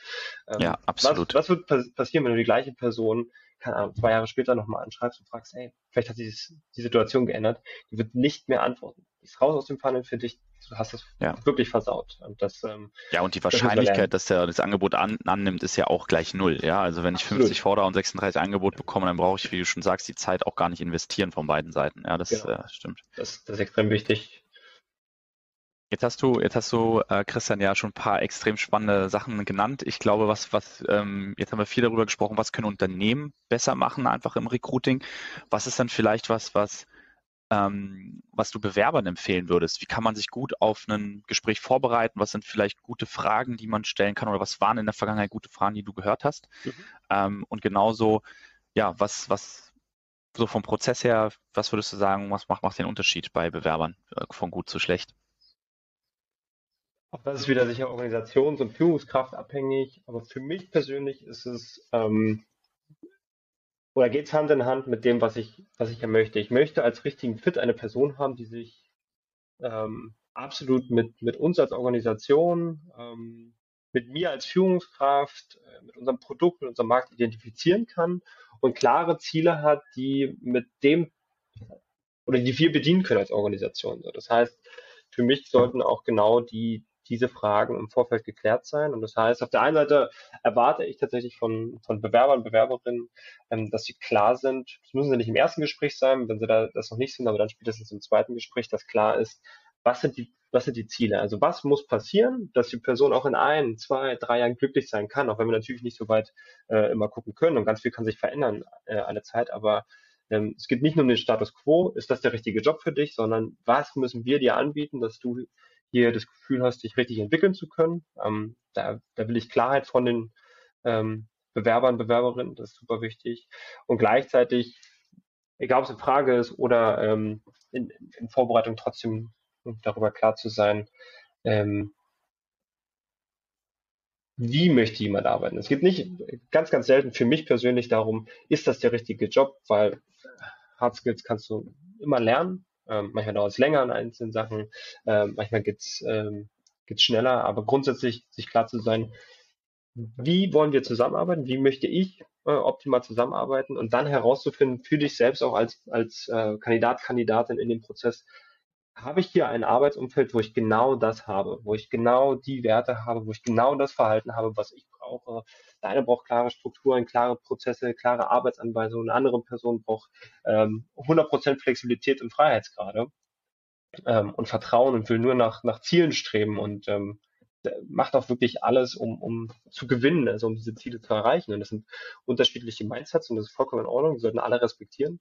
ähm, ja, absolut. Was, was wird passieren, wenn du die gleiche Person, keine Ahnung, zwei Jahre später nochmal anschreibst und fragst, hey, vielleicht hat sich die Situation geändert, die wird nicht mehr antworten. Die ist raus aus dem Funnel für dich, du hast es ja. wirklich versaut. Und das, ähm, ja, und die Wahrscheinlichkeit, dass er das Angebot an, annimmt, ist ja auch gleich null. Ja, also wenn ich Absolut. 50 fordere und 36 Angebot bekomme, dann brauche ich, wie du schon sagst, die Zeit auch gar nicht investieren von beiden Seiten. Ja, das genau. äh, stimmt. Das, das ist extrem wichtig. Jetzt hast du, jetzt hast du, äh, Christian, ja schon ein paar extrem spannende Sachen genannt. Ich glaube, was, was, ähm, jetzt haben wir viel darüber gesprochen, was können Unternehmen besser machen, einfach im Recruiting. Was ist dann vielleicht was, was, ähm, was du Bewerbern empfehlen würdest? Wie kann man sich gut auf ein Gespräch vorbereiten? Was sind vielleicht gute Fragen, die man stellen kann? Oder was waren in der Vergangenheit gute Fragen, die du gehört hast? Mhm. Ähm, und genauso, ja, was, was, so vom Prozess her, was würdest du sagen, was macht, macht den Unterschied bei Bewerbern äh, von gut zu schlecht? Auch das ist wieder sicher organisations- und Führungskraft abhängig, aber für mich persönlich ist es ähm, oder geht es Hand in Hand mit dem, was ich, was ich ja möchte. Ich möchte als richtigen Fit eine Person haben, die sich ähm, absolut mit, mit uns als Organisation, ähm, mit mir als Führungskraft, äh, mit unserem Produkt, mit unserem Markt identifizieren kann und klare Ziele hat, die mit dem oder die wir bedienen können als Organisation. Das heißt, für mich sollten auch genau die, diese Fragen im Vorfeld geklärt sein. Und das heißt, auf der einen Seite erwarte ich tatsächlich von, von Bewerbern, Bewerberinnen, ähm, dass sie klar sind. Das müssen sie nicht im ersten Gespräch sein, wenn sie da das noch nicht sind, aber dann spätestens im zweiten Gespräch, dass klar ist, was sind die, was sind die Ziele? Also was muss passieren, dass die Person auch in ein, zwei, drei Jahren glücklich sein kann, auch wenn wir natürlich nicht so weit äh, immer gucken können und ganz viel kann sich verändern äh, alle Zeit, aber ähm, es geht nicht nur um den Status quo, ist das der richtige Job für dich, sondern was müssen wir dir anbieten, dass du hier das Gefühl hast, dich richtig entwickeln zu können. Ähm, da, da will ich Klarheit von den ähm, Bewerbern, Bewerberinnen, das ist super wichtig. Und gleichzeitig, egal ob es in Frage ist oder ähm, in, in Vorbereitung trotzdem darüber klar zu sein, ähm, wie möchte jemand arbeiten. Es geht nicht ganz, ganz selten für mich persönlich darum, ist das der richtige Job, weil Hard Skills kannst du immer lernen. Ähm, manchmal dauert es länger an einzelnen Sachen, ähm, manchmal geht's ähm, geht's schneller, aber grundsätzlich sich klar zu sein, wie wollen wir zusammenarbeiten, wie möchte ich äh, optimal zusammenarbeiten? Und dann herauszufinden für dich selbst auch als, als äh, Kandidat, Kandidatin in dem Prozess, habe ich hier ein Arbeitsumfeld, wo ich genau das habe, wo ich genau die Werte habe, wo ich genau das Verhalten habe, was ich brauche. Der eine braucht klare Strukturen, klare Prozesse, klare Arbeitsanweisungen. Eine andere Person braucht ähm, 100% Flexibilität und Freiheitsgrade ähm, und Vertrauen und will nur nach, nach Zielen streben und ähm, macht auch wirklich alles, um, um zu gewinnen, also um diese Ziele zu erreichen. Und das sind unterschiedliche Mindsets und das ist vollkommen in Ordnung. Die sollten alle respektieren.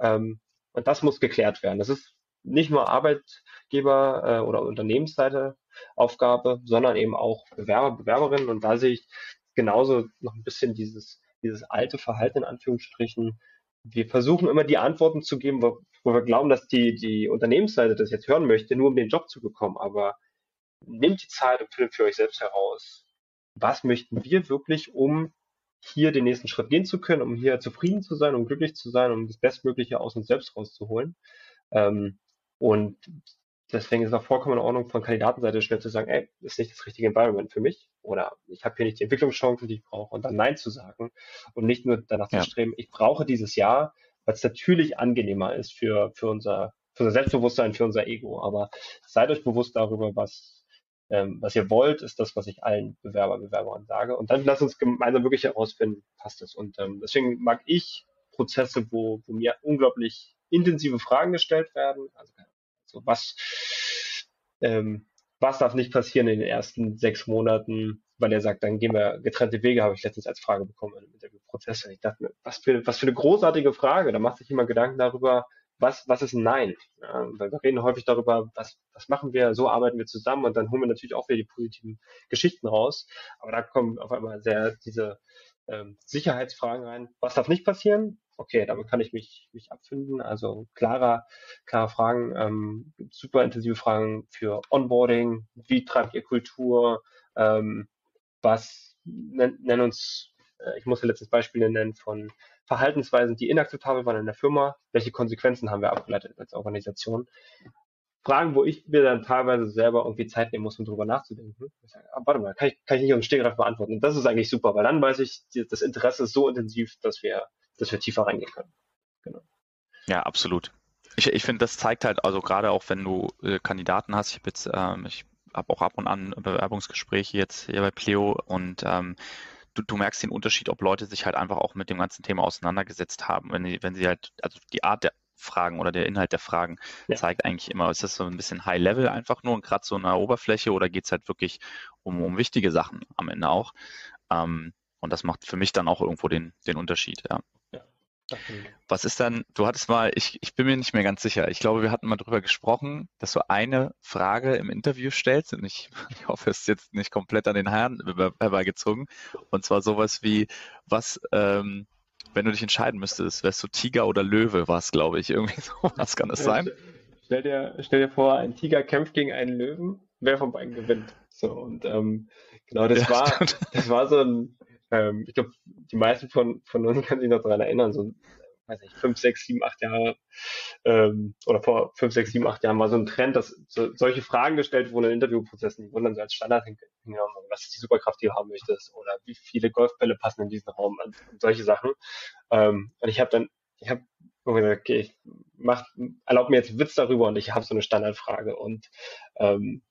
Ähm, und das muss geklärt werden. Das ist nicht nur Arbeitgeber äh, oder Unternehmensseite Aufgabe, sondern eben auch Bewerber, Bewerberinnen. Und da sehe ich genauso noch ein bisschen dieses, dieses alte Verhalten in Anführungsstrichen. Wir versuchen immer die Antworten zu geben, wo, wo wir glauben, dass die, die Unternehmensseite das jetzt hören möchte, nur um den Job zu bekommen. Aber nehmt die Zeit und findet für euch selbst heraus, was möchten wir wirklich, um hier den nächsten Schritt gehen zu können, um hier zufrieden zu sein, um glücklich zu sein, um das Bestmögliche aus uns selbst rauszuholen. Ähm, und deswegen ist es auch vollkommen in Ordnung, von Kandidatenseite schnell zu sagen, ey, ist nicht das richtige Environment für mich oder ich habe hier nicht die Entwicklungschancen, die ich brauche und dann Nein zu sagen und nicht nur danach ja. zu streben, ich brauche dieses Jahr, weil es natürlich angenehmer ist für, für, unser, für unser Selbstbewusstsein, für unser Ego. Aber seid euch bewusst darüber, was, ähm, was ihr wollt, ist das, was ich allen Bewerber, Bewerbern sage. Und dann lasst uns gemeinsam wirklich herausfinden, passt es. Und ähm, deswegen mag ich Prozesse, wo, wo mir unglaublich intensive Fragen gestellt werden. Also, also was, ähm, was darf nicht passieren in den ersten sechs Monaten, weil er sagt, dann gehen wir getrennte Wege, habe ich letztens als Frage bekommen im Interviewprozess. Und ich dachte mir, was für, was für eine großartige Frage. Da macht sich jemand Gedanken darüber, was, was ist Nein? Ja, weil wir reden häufig darüber, was, was machen wir, so arbeiten wir zusammen und dann holen wir natürlich auch wieder die positiven Geschichten raus. Aber da kommen auf einmal sehr diese ähm, Sicherheitsfragen rein. Was darf nicht passieren? Okay, damit kann ich mich, mich abfinden. Also klarer, klare Fragen, ähm, super intensive Fragen für Onboarding, wie treibt ihr Kultur, ähm, was nennen nenn uns, äh, ich muss ja letztes Beispiele nennen von Verhaltensweisen, die inakzeptabel waren in der Firma, welche Konsequenzen haben wir abgeleitet als Organisation. Fragen, wo ich mir dann teilweise selber irgendwie Zeit nehmen muss, um drüber nachzudenken. Sage, ah, warte mal, kann ich, kann ich nicht auf den Stegreif beantworten. Und das ist eigentlich super, weil dann weiß ich, das Interesse ist so intensiv, dass wir, dass wir tiefer reingehen können. Genau. Ja, absolut. Ich, ich finde, das zeigt halt, also gerade auch wenn du äh, Kandidaten hast, ich habe jetzt, ähm, ich habe auch ab und an Bewerbungsgespräche jetzt hier bei Pleo und ähm, du, du merkst den Unterschied, ob Leute sich halt einfach auch mit dem ganzen Thema auseinandergesetzt haben. Wenn, wenn sie halt, also die Art der Fragen oder der Inhalt der Fragen ja. zeigt eigentlich immer, ist das so ein bisschen High Level einfach nur und gerade so eine Oberfläche oder geht es halt wirklich um, um wichtige Sachen am Ende auch? Ähm, und das macht für mich dann auch irgendwo den, den Unterschied, ja. Was ist dann, du hattest mal, ich, ich bin mir nicht mehr ganz sicher, ich glaube, wir hatten mal darüber gesprochen, dass du eine Frage im Interview stellst und ich, ich hoffe, es ist jetzt nicht komplett an den Haaren herbeigezogen und zwar sowas wie, was, ähm, wenn du dich entscheiden müsstest, wärst du Tiger oder Löwe, war es, glaube ich. Irgendwie so was kann das sein. Stell dir, stell dir vor, ein Tiger kämpft gegen einen Löwen, wer von beiden gewinnt. So, und ähm, genau, das ja, war, stimmt. das war so ein, ähm, ich glaube, die meisten von, von uns können sich noch daran erinnern, so weiß nicht, fünf, sechs, sieben, acht Jahre ähm, oder vor fünf, sechs, sieben, acht Jahren war so ein Trend, dass so, solche Fragen gestellt wurden in Interviewprozessen, die wurden dann so als Standard hingenommen, was ist die Superkraft, die du haben möchtest oder wie viele Golfbälle passen in diesen Raum und, und solche Sachen. Ähm, und ich habe dann, ich habe gesagt, okay, ich mach, erlaub mir jetzt Witz darüber und ich habe so eine Standardfrage und ähm,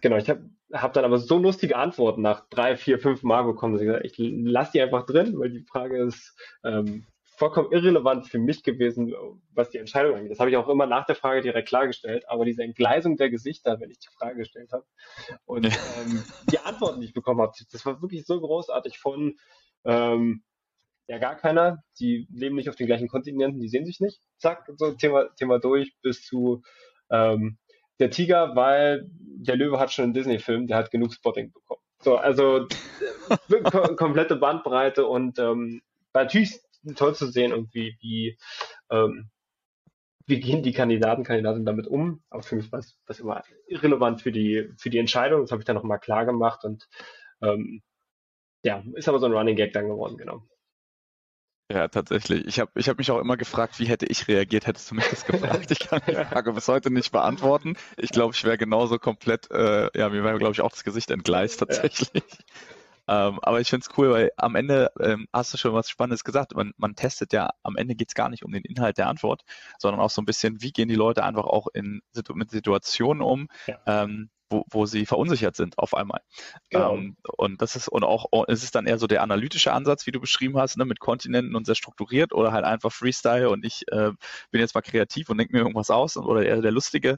genau, ich habe hab dann aber so lustige Antworten nach drei, vier, fünf Mal bekommen, dass ich gesagt, ich lasse die einfach drin, weil die Frage ist, ähm, vollkommen irrelevant für mich gewesen, was die Entscheidung angeht. Das habe ich auch immer nach der Frage direkt klargestellt, aber diese Entgleisung der Gesichter, wenn ich die Frage gestellt habe und ähm, die Antworten, die ich bekommen habe, das war wirklich so großartig von ähm, ja gar keiner, die leben nicht auf den gleichen Kontinenten, die sehen sich nicht, zack, so Thema, Thema durch, bis zu ähm, der Tiger, weil der Löwe hat schon einen Disney-Film, der hat genug Spotting bekommen. So, also äh, komplette Bandbreite und ähm, natürlich toll zu sehen, irgendwie, wie, ähm, wie gehen die Kandidaten, Kandidaten damit um. Aber für mich war es das immer irrelevant für die, für die Entscheidung. Das habe ich dann nochmal klar gemacht und ähm, ja, ist aber so ein Running Gag dann geworden, genau. Ja, tatsächlich. Ich habe ich hab mich auch immer gefragt, wie hätte ich reagiert, hättest du mich das gefragt? Ich kann die Frage bis heute nicht beantworten. Ich glaube, ich wäre genauso komplett, äh, ja, mir wäre, glaube ich, auch das Gesicht entgleist tatsächlich. Ja. Ähm, aber ich finde es cool, weil am Ende ähm, hast du schon was Spannendes gesagt. Man, man testet ja, am Ende geht es gar nicht um den Inhalt der Antwort, sondern auch so ein bisschen, wie gehen die Leute einfach auch in, mit Situationen um, ja. ähm, wo, wo sie verunsichert sind auf einmal. Genau. Ähm, und das ist und auch oh, es ist dann eher so der analytische Ansatz, wie du beschrieben hast, ne, mit Kontinenten und sehr strukturiert oder halt einfach Freestyle und ich äh, bin jetzt mal kreativ und denke mir irgendwas aus oder eher der lustige.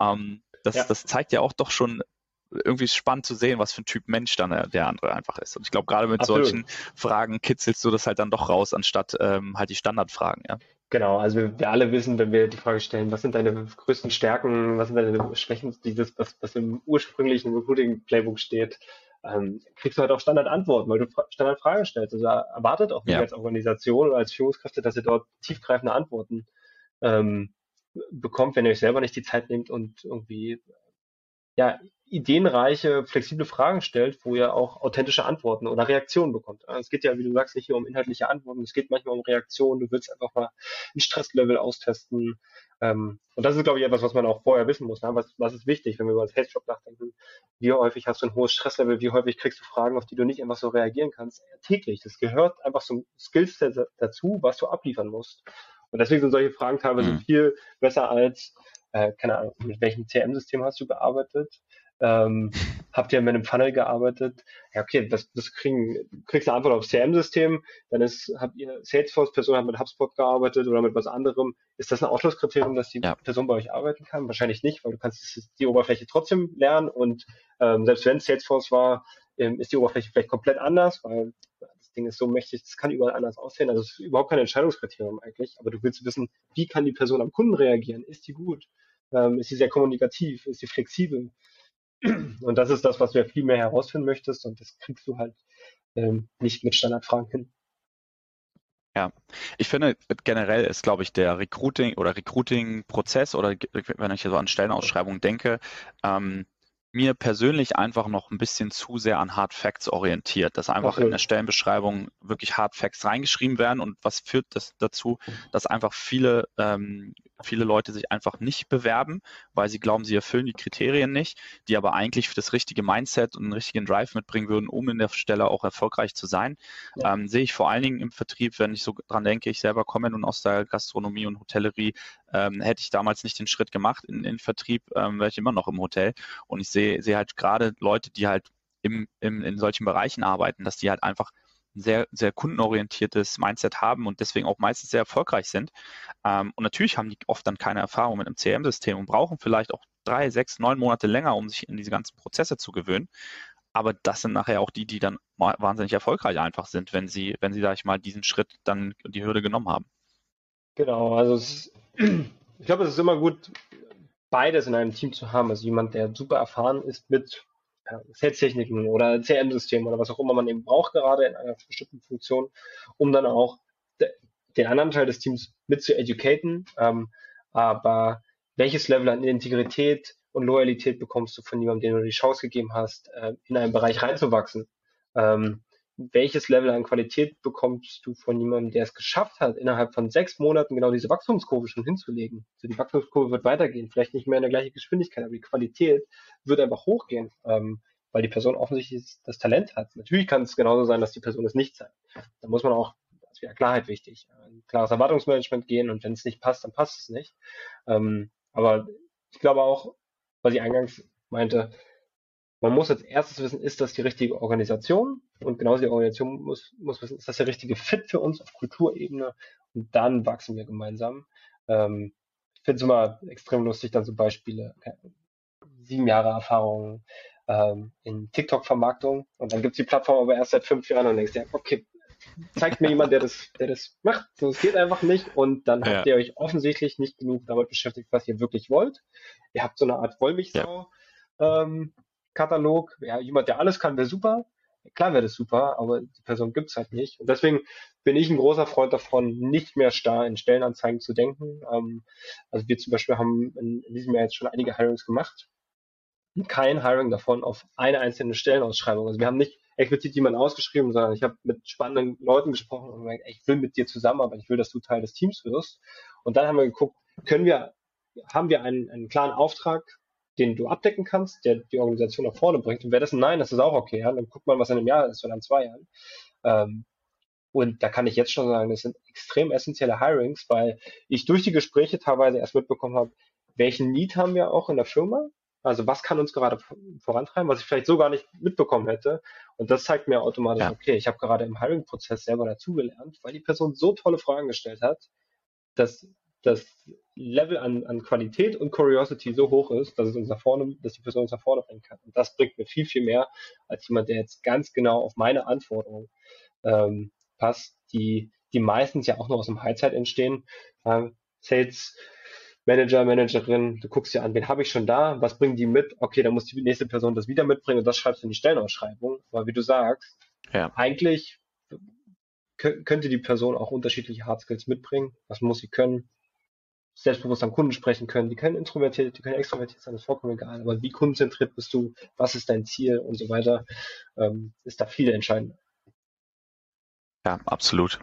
Ähm, das, ja. das zeigt ja auch doch schon irgendwie spannend zu sehen, was für ein Typ Mensch dann der andere einfach ist. Und ich glaube, gerade mit Absolut. solchen Fragen kitzelst du das halt dann doch raus, anstatt ähm, halt die Standardfragen, ja. Genau, also wir, wir, alle wissen, wenn wir die Frage stellen, was sind deine größten Stärken, was sind deine Schwächen, dieses, was, was im ursprünglichen Recruiting-Playbook steht, ähm, kriegst du halt auch Standardantworten, weil du Standardfragen stellst. Also erwartet auch ja. als Organisation oder als Führungskräfte, dass ihr dort tiefgreifende Antworten ähm, bekommt, wenn ihr euch selber nicht die Zeit nehmt und irgendwie ja, ideenreiche, flexible Fragen stellt, wo ihr auch authentische Antworten oder Reaktionen bekommt. Es geht ja, wie du sagst, nicht nur um inhaltliche Antworten, es geht manchmal um Reaktionen. Du willst einfach mal ein Stresslevel austesten. Ähm, und das ist, glaube ich, etwas, was man auch vorher wissen muss. Ne? Was, was ist wichtig, wenn wir über das Headshop nachdenken? Wie häufig hast du ein hohes Stresslevel? Wie häufig kriegst du Fragen, auf die du nicht einfach so reagieren kannst? Täglich. Das gehört einfach zum Skillset dazu, was du abliefern musst. Und deswegen sind solche Fragen teilweise mhm. viel besser als äh, keine Ahnung, mit welchem CM-System hast du gearbeitet? Ähm, habt ihr mit einem Funnel gearbeitet? Ja, okay, das, das kriegen, kriegst eine Antwort aufs CM-System, dann ist, habt ihr Salesforce-Person hat mit HubSpot gearbeitet oder mit was anderem. Ist das ein Ausschlusskriterium, dass die ja. Person bei euch arbeiten kann? Wahrscheinlich nicht, weil du kannst die Oberfläche trotzdem lernen und ähm, selbst wenn Salesforce war, ähm, ist die Oberfläche vielleicht komplett anders, weil Ding ist so mächtig, das kann überall anders aussehen. Also es ist überhaupt kein Entscheidungskriterium eigentlich, aber du willst wissen, wie kann die Person am Kunden reagieren? Ist die gut? Ähm, ist sie sehr kommunikativ? Ist sie flexibel? Und das ist das, was du ja viel mehr herausfinden möchtest und das kriegst du halt ähm, nicht mit Standardfragen hin. Ja, ich finde generell ist, glaube ich, der Recruiting oder Recruiting-Prozess oder wenn ich so an Stellenausschreibungen denke, ähm, mir persönlich einfach noch ein bisschen zu sehr an Hard Facts orientiert, dass einfach okay. in der Stellenbeschreibung wirklich Hard Facts reingeschrieben werden und was führt das dazu, dass einfach viele, ähm, viele Leute sich einfach nicht bewerben, weil sie glauben, sie erfüllen die Kriterien nicht, die aber eigentlich für das richtige Mindset und einen richtigen Drive mitbringen würden, um in der Stelle auch erfolgreich zu sein. Ja. Ähm, sehe ich vor allen Dingen im Vertrieb, wenn ich so dran denke, ich selber komme nun aus der Gastronomie und Hotellerie, ähm, hätte ich damals nicht den Schritt gemacht in den Vertrieb, ähm, wäre ich immer noch im Hotel. Und ich sehe, sehe halt gerade Leute, die halt im, im, in solchen Bereichen arbeiten, dass die halt einfach ein sehr, sehr kundenorientiertes Mindset haben und deswegen auch meistens sehr erfolgreich sind. Ähm, und natürlich haben die oft dann keine Erfahrung mit einem CRM-System und brauchen vielleicht auch drei, sechs, neun Monate länger, um sich in diese ganzen Prozesse zu gewöhnen. Aber das sind nachher auch die, die dann wahnsinnig erfolgreich einfach sind, wenn sie, wenn sie, sag ich mal, diesen Schritt dann die Hürde genommen haben. Genau, also es, ich glaube, es ist immer gut, beides in einem Team zu haben. Also jemand, der super erfahren ist mit ja, Sales-Techniken oder CM-Systemen oder was auch immer man eben braucht, gerade in einer bestimmten Funktion, um dann auch de, den anderen Teil des Teams mit zu educaten. Ähm, aber welches Level an Integrität und Loyalität bekommst du von jemandem, dem du die Chance gegeben hast, äh, in einen Bereich reinzuwachsen? Ähm, welches Level an Qualität bekommst du von jemandem, der es geschafft hat, innerhalb von sechs Monaten genau diese Wachstumskurve schon hinzulegen. Also die Wachstumskurve wird weitergehen, vielleicht nicht mehr in der gleichen Geschwindigkeit, aber die Qualität wird einfach hochgehen, ähm, weil die Person offensichtlich das Talent hat. Natürlich kann es genauso sein, dass die Person es nicht zeigt. Da muss man auch, das ist wieder Klarheit wichtig, ein klares Erwartungsmanagement gehen und wenn es nicht passt, dann passt es nicht. Ähm, aber ich glaube auch, was ich eingangs meinte, man muss als erstes wissen, ist das die richtige Organisation? Und genauso die Organisation muss, muss wissen, ist das der richtige Fit für uns auf Kulturebene? Und dann wachsen wir gemeinsam. Ähm, ich finde es immer extrem lustig, dann so Beispiele, sieben Jahre Erfahrung ähm, in TikTok-Vermarktung und dann gibt es die Plattform aber erst seit fünf Jahren und denkst dir, okay, zeigt mir jemand, der das, der das macht. So, es geht einfach nicht. Und dann ja. habt ihr euch offensichtlich nicht genug damit beschäftigt, was ihr wirklich wollt. Ihr habt so eine Art Wollmilchsau ja. ähm, Katalog. Ja, jemand, der alles kann, wäre super. Klar wäre das super, aber die Person gibt es halt nicht. Und deswegen bin ich ein großer Freund davon, nicht mehr starr in Stellenanzeigen zu denken. Ähm, also wir zum Beispiel haben in, in diesem Jahr jetzt schon einige Hirings gemacht. Kein Hiring davon auf eine einzelne Stellenausschreibung. Also wir haben nicht explizit jemanden ausgeschrieben, sondern ich habe mit spannenden Leuten gesprochen und gesagt, ich will mit dir zusammenarbeiten, ich will, dass du Teil des Teams wirst. Und dann haben wir geguckt, können wir, haben wir einen, einen klaren Auftrag, den du abdecken kannst, der die Organisation nach vorne bringt. Und wäre das ein Nein, das ist auch okay. Ja? Dann guckt man, was in einem Jahr ist oder in zwei Jahren. Ähm, und da kann ich jetzt schon sagen, das sind extrem essentielle Hirings, weil ich durch die Gespräche teilweise erst mitbekommen habe, welchen Need haben wir auch in der Firma? Also was kann uns gerade vorantreiben, was ich vielleicht so gar nicht mitbekommen hätte. Und das zeigt mir automatisch, ja. okay, ich habe gerade im Hiring-Prozess selber dazugelernt, weil die Person so tolle Fragen gestellt hat, dass das Level an, an Qualität und Curiosity so hoch ist, dass es uns nach vorne, dass die Person uns nach vorne bringen kann. Und das bringt mir viel, viel mehr als jemand, der jetzt ganz genau auf meine Anforderungen ähm, passt, die, die meistens ja auch nur aus dem Highzeit entstehen. Ähm, Sales Manager, Managerin, du guckst dir an, wen habe ich schon da, was bringen die mit? Okay, dann muss die nächste Person das wieder mitbringen und das schreibst du in die Stellenausschreibung. Aber wie du sagst, ja. eigentlich könnte die Person auch unterschiedliche Hard Skills mitbringen. Was muss sie können? Selbstbewusst am Kunden sprechen können. Die können introvertiert, die können extrovertiert sein, das ist vollkommen egal. Aber wie kundenzentriert bist du? Was ist dein Ziel und so weiter? Ähm, ist da viel entscheidender. Ja, absolut.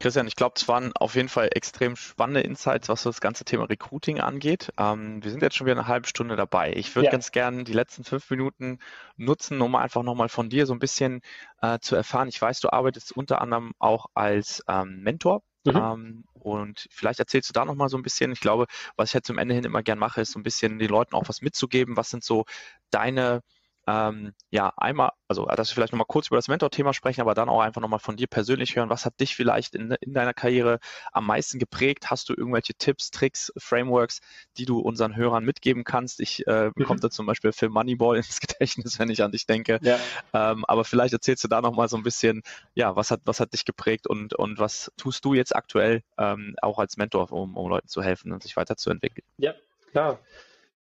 Christian, ich glaube, es waren auf jeden Fall extrem spannende Insights, was das ganze Thema Recruiting angeht. Ähm, wir sind jetzt schon wieder eine halbe Stunde dabei. Ich würde ja. ganz gerne die letzten fünf Minuten nutzen, um einfach nochmal von dir so ein bisschen äh, zu erfahren. Ich weiß, du arbeitest unter anderem auch als ähm, Mentor Mhm. Ähm, und vielleicht erzählst du da nochmal so ein bisschen. Ich glaube, was ich halt zum Ende hin immer gern mache, ist so ein bisschen den Leuten auch was mitzugeben. Was sind so deine ähm, ja, einmal, also dass wir vielleicht nochmal kurz über das Mentor-Thema sprechen, aber dann auch einfach nochmal von dir persönlich hören. Was hat dich vielleicht in, in deiner Karriere am meisten geprägt? Hast du irgendwelche Tipps, Tricks, Frameworks, die du unseren Hörern mitgeben kannst? Ich äh, mhm. kommt da zum Beispiel Film Moneyball ins Gedächtnis, wenn ich an dich denke. Ja. Ähm, aber vielleicht erzählst du da nochmal so ein bisschen, ja, was hat, was hat dich geprägt und, und was tust du jetzt aktuell ähm, auch als Mentor, um, um Leuten zu helfen und sich weiterzuentwickeln? Ja, klar.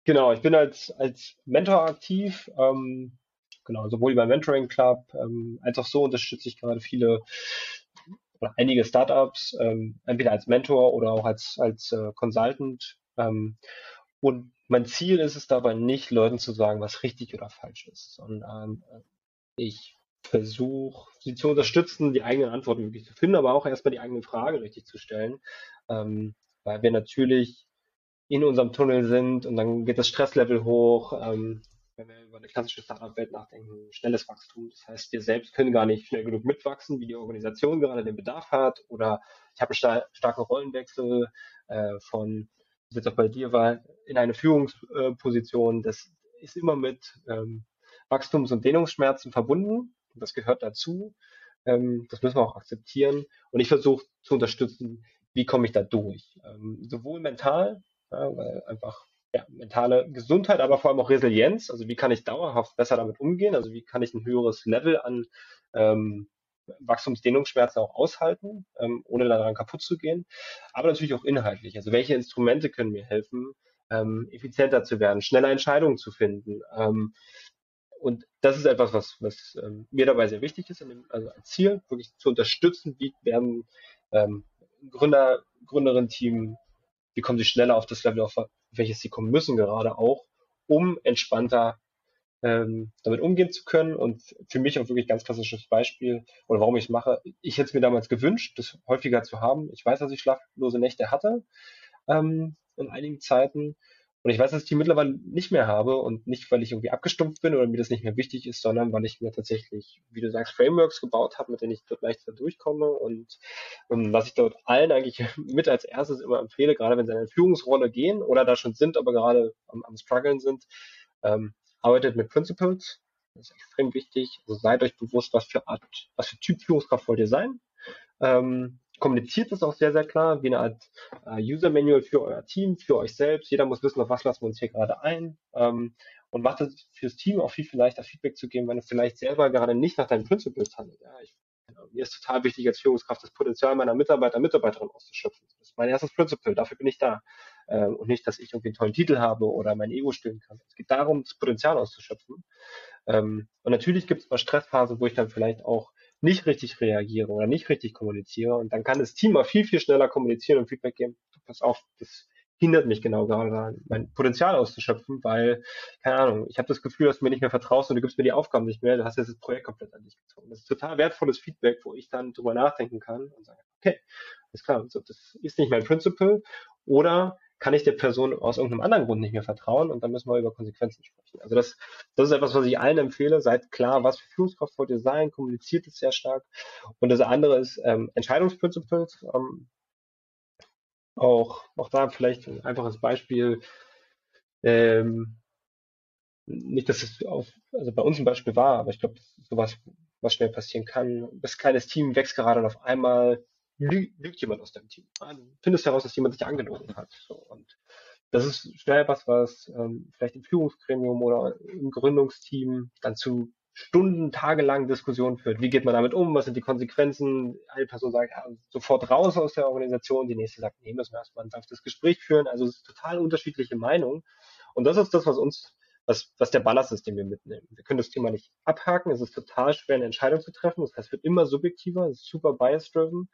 Genau, ich bin als, als Mentor aktiv, ähm, genau, sowohl beim Mentoring Club ähm, als auch so unterstütze ich gerade viele oder einige Startups, ähm, entweder als Mentor oder auch als, als äh, Consultant. Ähm, und mein Ziel ist es dabei nicht, Leuten zu sagen, was richtig oder falsch ist, sondern äh, ich versuche, sie zu unterstützen, die eigenen Antworten wirklich zu finden, aber auch erstmal die eigenen Fragen richtig zu stellen, ähm, weil wir natürlich in unserem Tunnel sind und dann geht das Stresslevel hoch. Ähm, wenn wir über eine klassische Startup-Welt nachdenken, schnelles Wachstum. Das heißt, wir selbst können gar nicht schnell genug mitwachsen, wie die Organisation gerade den Bedarf hat. Oder ich habe einen star starken Rollenwechsel äh, von, was jetzt auch bei dir war, in eine Führungsposition. Das ist immer mit ähm, Wachstums- und Dehnungsschmerzen verbunden. Das gehört dazu. Ähm, das müssen wir auch akzeptieren. Und ich versuche zu unterstützen, wie komme ich da durch. Ähm, sowohl mental, ja, weil einfach ja, mentale Gesundheit, aber vor allem auch Resilienz. Also wie kann ich dauerhaft besser damit umgehen? Also wie kann ich ein höheres Level an ähm, Wachstumsdehnungsschmerzen auch aushalten, ähm, ohne daran kaputt zu gehen. Aber natürlich auch inhaltlich. Also welche Instrumente können mir helfen, ähm, effizienter zu werden, schneller Entscheidungen zu finden. Ähm, und das ist etwas, was, was ähm, mir dabei sehr wichtig ist, dem, also als Ziel, wirklich zu unterstützen, wie werden ähm, Gründer, Gründerin-Team wie kommen sie schneller auf das Level, auf welches sie kommen müssen, gerade auch, um entspannter ähm, damit umgehen zu können. Und für mich auch wirklich ganz klassisches Beispiel, oder warum ich es mache, ich hätte es mir damals gewünscht, das häufiger zu haben. Ich weiß, dass ich schlaflose Nächte hatte ähm, in einigen Zeiten. Und ich weiß, dass ich die mittlerweile nicht mehr habe und nicht, weil ich irgendwie abgestumpft bin oder mir das nicht mehr wichtig ist, sondern weil ich mir tatsächlich, wie du sagst, Frameworks gebaut habe, mit denen ich dort leichter durchkomme und um, ähm, was ich dort allen eigentlich mit als erstes immer empfehle, gerade wenn sie in eine Führungsrolle gehen oder da schon sind, aber gerade am, am struggeln sind, ähm, arbeitet mit Principles. Das ist extrem wichtig. Also seid euch bewusst, was für Art, was für Typ Führungskraft wollt ihr sein. Ähm, kommuniziert das auch sehr, sehr klar, wie eine Art äh, User Manual für euer Team, für euch selbst. Jeder muss wissen, auf was lassen wir uns hier gerade ein. Ähm, und macht es fürs Team auch viel, viel leichter, Feedback zu geben, wenn es vielleicht selber gerade nicht nach deinen Principles handelt. Ja, ich, mir ist total wichtig als Führungskraft das Potenzial meiner Mitarbeiter, Mitarbeiterin auszuschöpfen. Das ist mein erstes Principle, dafür bin ich da. Ähm, und nicht, dass ich irgendwie einen tollen Titel habe oder mein Ego stillen kann. Es geht darum, das Potenzial auszuschöpfen. Ähm, und natürlich gibt es mal Stressphasen, wo ich dann vielleicht auch nicht richtig reagiere oder nicht richtig kommuniziere. Und dann kann das Team mal viel, viel schneller kommunizieren und Feedback geben. Pass auf, das hindert mich genau gerade daran, mein Potenzial auszuschöpfen, weil, keine Ahnung, ich habe das Gefühl, dass du mir nicht mehr vertraust und du gibst mir die Aufgaben nicht mehr, du hast jetzt das Projekt komplett an dich gezogen. Das ist total wertvolles Feedback, wo ich dann drüber nachdenken kann und sage, okay, ist klar, das ist nicht mein Principle oder kann ich der Person aus irgendeinem anderen Grund nicht mehr vertrauen und dann müssen wir über Konsequenzen sprechen. Also das, das ist etwas, was ich allen empfehle. Seid klar, was für Führungskraft wollt ihr sein, kommuniziert es sehr stark. Und das andere ist ähm, Entscheidungsprinciples. Ähm, auch, auch da vielleicht ein einfaches Beispiel. Ähm, nicht, dass es auf, also bei uns ein Beispiel war, aber ich glaube, sowas, was schnell passieren kann. Das kleines Team wächst gerade und auf einmal lügt jemand aus deinem Team. Du findest heraus, dass jemand sich angelogen hat. So. Und das ist schnell was, was ähm, vielleicht im Führungsgremium oder im Gründungsteam dann zu Stunden, tagelangen Diskussionen führt. Wie geht man damit um? Was sind die Konsequenzen? Eine Person sagt, ja, sofort raus aus der Organisation. Die nächste sagt, nee, müssen wir erstmal ein sanftes Gespräch führen. Also es ist total unterschiedliche Meinungen. Und das ist das, was uns was, was der Ballast ist, den wir mitnehmen. Wir können das Thema nicht abhaken. Es ist total schwer, eine Entscheidung zu treffen. Das heißt, es wird immer subjektiver, es ist super bias-driven.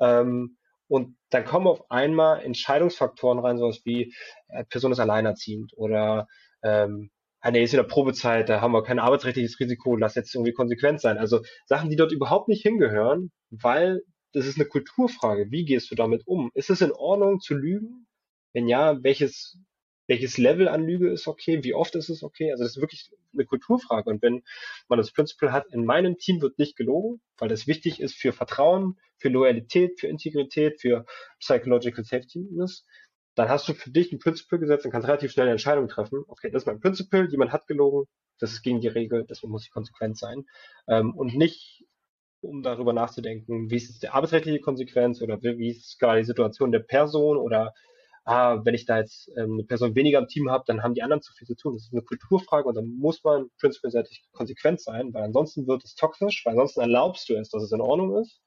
Ähm, und dann kommen auf einmal Entscheidungsfaktoren rein, sowas wie äh, Person ist alleinerziehend oder ähm, ah, ist in der Probezeit, da haben wir kein arbeitsrechtliches Risiko, lass jetzt irgendwie konsequent sein. Also Sachen, die dort überhaupt nicht hingehören, weil das ist eine Kulturfrage. Wie gehst du damit um? Ist es in Ordnung zu lügen? Wenn ja, welches welches Level an Lüge ist okay, wie oft ist es okay. Also das ist wirklich eine Kulturfrage. Und wenn man das Principle hat, in meinem Team wird nicht gelogen, weil das wichtig ist für Vertrauen, für Loyalität, für Integrität, für Psychological Safety, dann hast du für dich ein Principle gesetzt und kannst relativ schnell eine Entscheidung treffen. Okay, das ist mein Principle, jemand hat gelogen, das ist gegen die Regel, das muss die Konsequenz sein. Ähm, und nicht, um darüber nachzudenken, wie ist die arbeitsrechtliche Konsequenz oder wie ist gerade die Situation der Person oder ah, wenn ich da jetzt ähm, eine Person weniger im Team habe, dann haben die anderen zu viel zu tun. Das ist eine Kulturfrage und dann muss man prinzipielseitig konsequent sein, weil ansonsten wird es toxisch, weil ansonsten erlaubst du es, dass es in Ordnung ist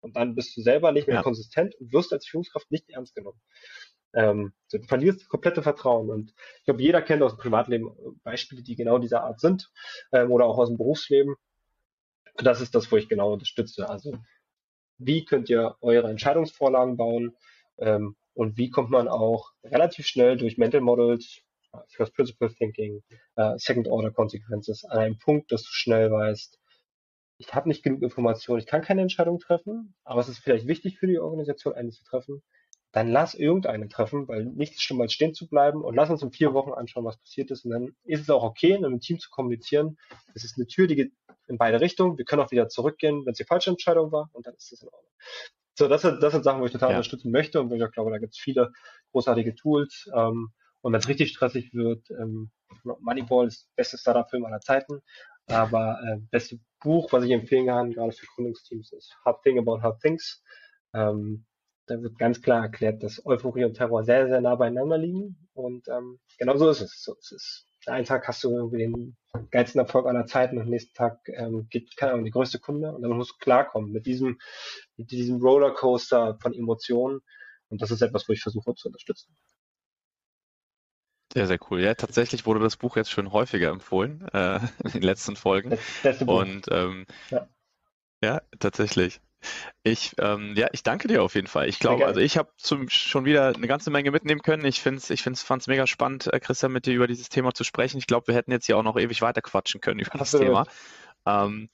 und dann bist du selber nicht mehr ja. konsistent und wirst als Führungskraft nicht ernst genommen. Ähm, du verlierst komplette Vertrauen. Und ich glaube, jeder kennt aus dem Privatleben Beispiele, die genau dieser Art sind ähm, oder auch aus dem Berufsleben. Das ist das, wo ich genau unterstütze. Also wie könnt ihr eure Entscheidungsvorlagen bauen ähm, und wie kommt man auch relativ schnell durch Mental Models, First Principle Thinking, äh, Second Order Consequences an einen Punkt, dass du schnell weißt, ich habe nicht genug Informationen, ich kann keine Entscheidung treffen, aber es ist vielleicht wichtig für die Organisation, eine zu treffen dann lass irgendeinen treffen, weil nichts schlimmer als stehen zu bleiben und lass uns in vier Wochen anschauen, was passiert ist. Und dann ist es auch okay, in einem Team zu kommunizieren. Es ist eine Tür, die geht in beide Richtungen. Wir können auch wieder zurückgehen, wenn es die falsche Entscheidung war und dann ist es in Ordnung. So, das sind, das sind Sachen, wo ich total ja. unterstützen möchte und wo ich auch glaube, da gibt es viele großartige Tools. Ähm, und wenn es richtig stressig wird, ähm, Moneyball ist beste Startup-Film aller Zeiten. Aber äh, beste Buch, was ich empfehlen kann, gerade für Gründungsteams, ist Hard Thing About Hard Things. Ähm, da wird ganz klar erklärt, dass Euphorie und Terror sehr, sehr nah beieinander liegen. Und ähm, genau so ist es. So, es ist, einen Tag hast du irgendwie den geilsten Erfolg aller Zeiten und am nächsten Tag ähm, geht, keine Ahnung, die größte Kunde und dann musst du klarkommen mit diesem, mit diesem Rollercoaster von Emotionen. Und das ist etwas, wo ich versuche zu unterstützen. Sehr, sehr cool. Ja, tatsächlich wurde das Buch jetzt schon häufiger empfohlen äh, in den letzten Folgen. Das Buch. Und ähm, ja. ja, tatsächlich. Ich, ähm, ja, ich danke dir auf jeden Fall. Ich glaube, also ich habe schon wieder eine ganze Menge mitnehmen können. Ich finde ich fand es mega spannend, äh, Christian, mit dir über dieses Thema zu sprechen. Ich glaube, wir hätten jetzt hier auch noch ewig weiter quatschen können über das Thema. Ähm,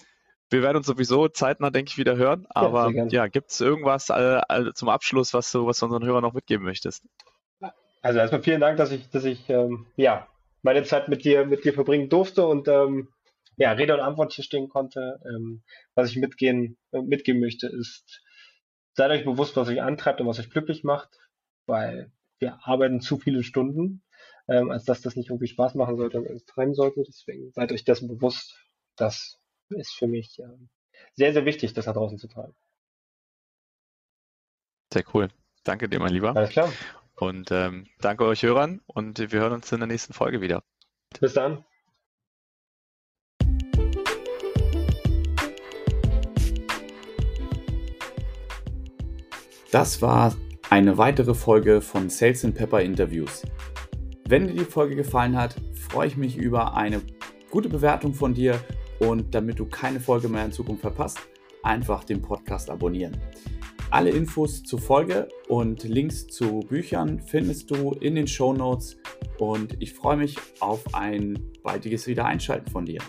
wir werden uns sowieso zeitnah, denke ich, wieder hören. Aber ja, ja gibt es irgendwas äh, zum Abschluss, was du, was du unseren Hörern noch mitgeben möchtest? Also erstmal vielen Dank, dass ich, dass ich ähm, ja, meine Zeit mit dir, mit dir verbringen durfte und ähm, ja, Rede und Antwort hier stehen konnte. Ähm, was ich mitgehen, äh, mitgeben möchte, ist, seid euch bewusst, was euch antreibt und was euch glücklich macht, weil wir arbeiten zu viele Stunden, ähm, als dass das nicht irgendwie Spaß machen sollte und uns treiben sollte. Deswegen seid euch dessen bewusst. Das ist für mich ähm, sehr, sehr wichtig, das da draußen zu tragen. Sehr cool. Danke dir, mein Lieber. Alles klar. Und ähm, danke euch Hörern und wir hören uns in der nächsten Folge wieder. Bis dann. Das war eine weitere Folge von Sales and Pepper Interviews. Wenn dir die Folge gefallen hat, freue ich mich über eine gute Bewertung von dir und damit du keine Folge mehr in Zukunft verpasst, einfach den Podcast abonnieren. Alle Infos zur Folge und Links zu Büchern findest du in den Show Notes und ich freue mich auf ein baldiges Wiedereinschalten von dir.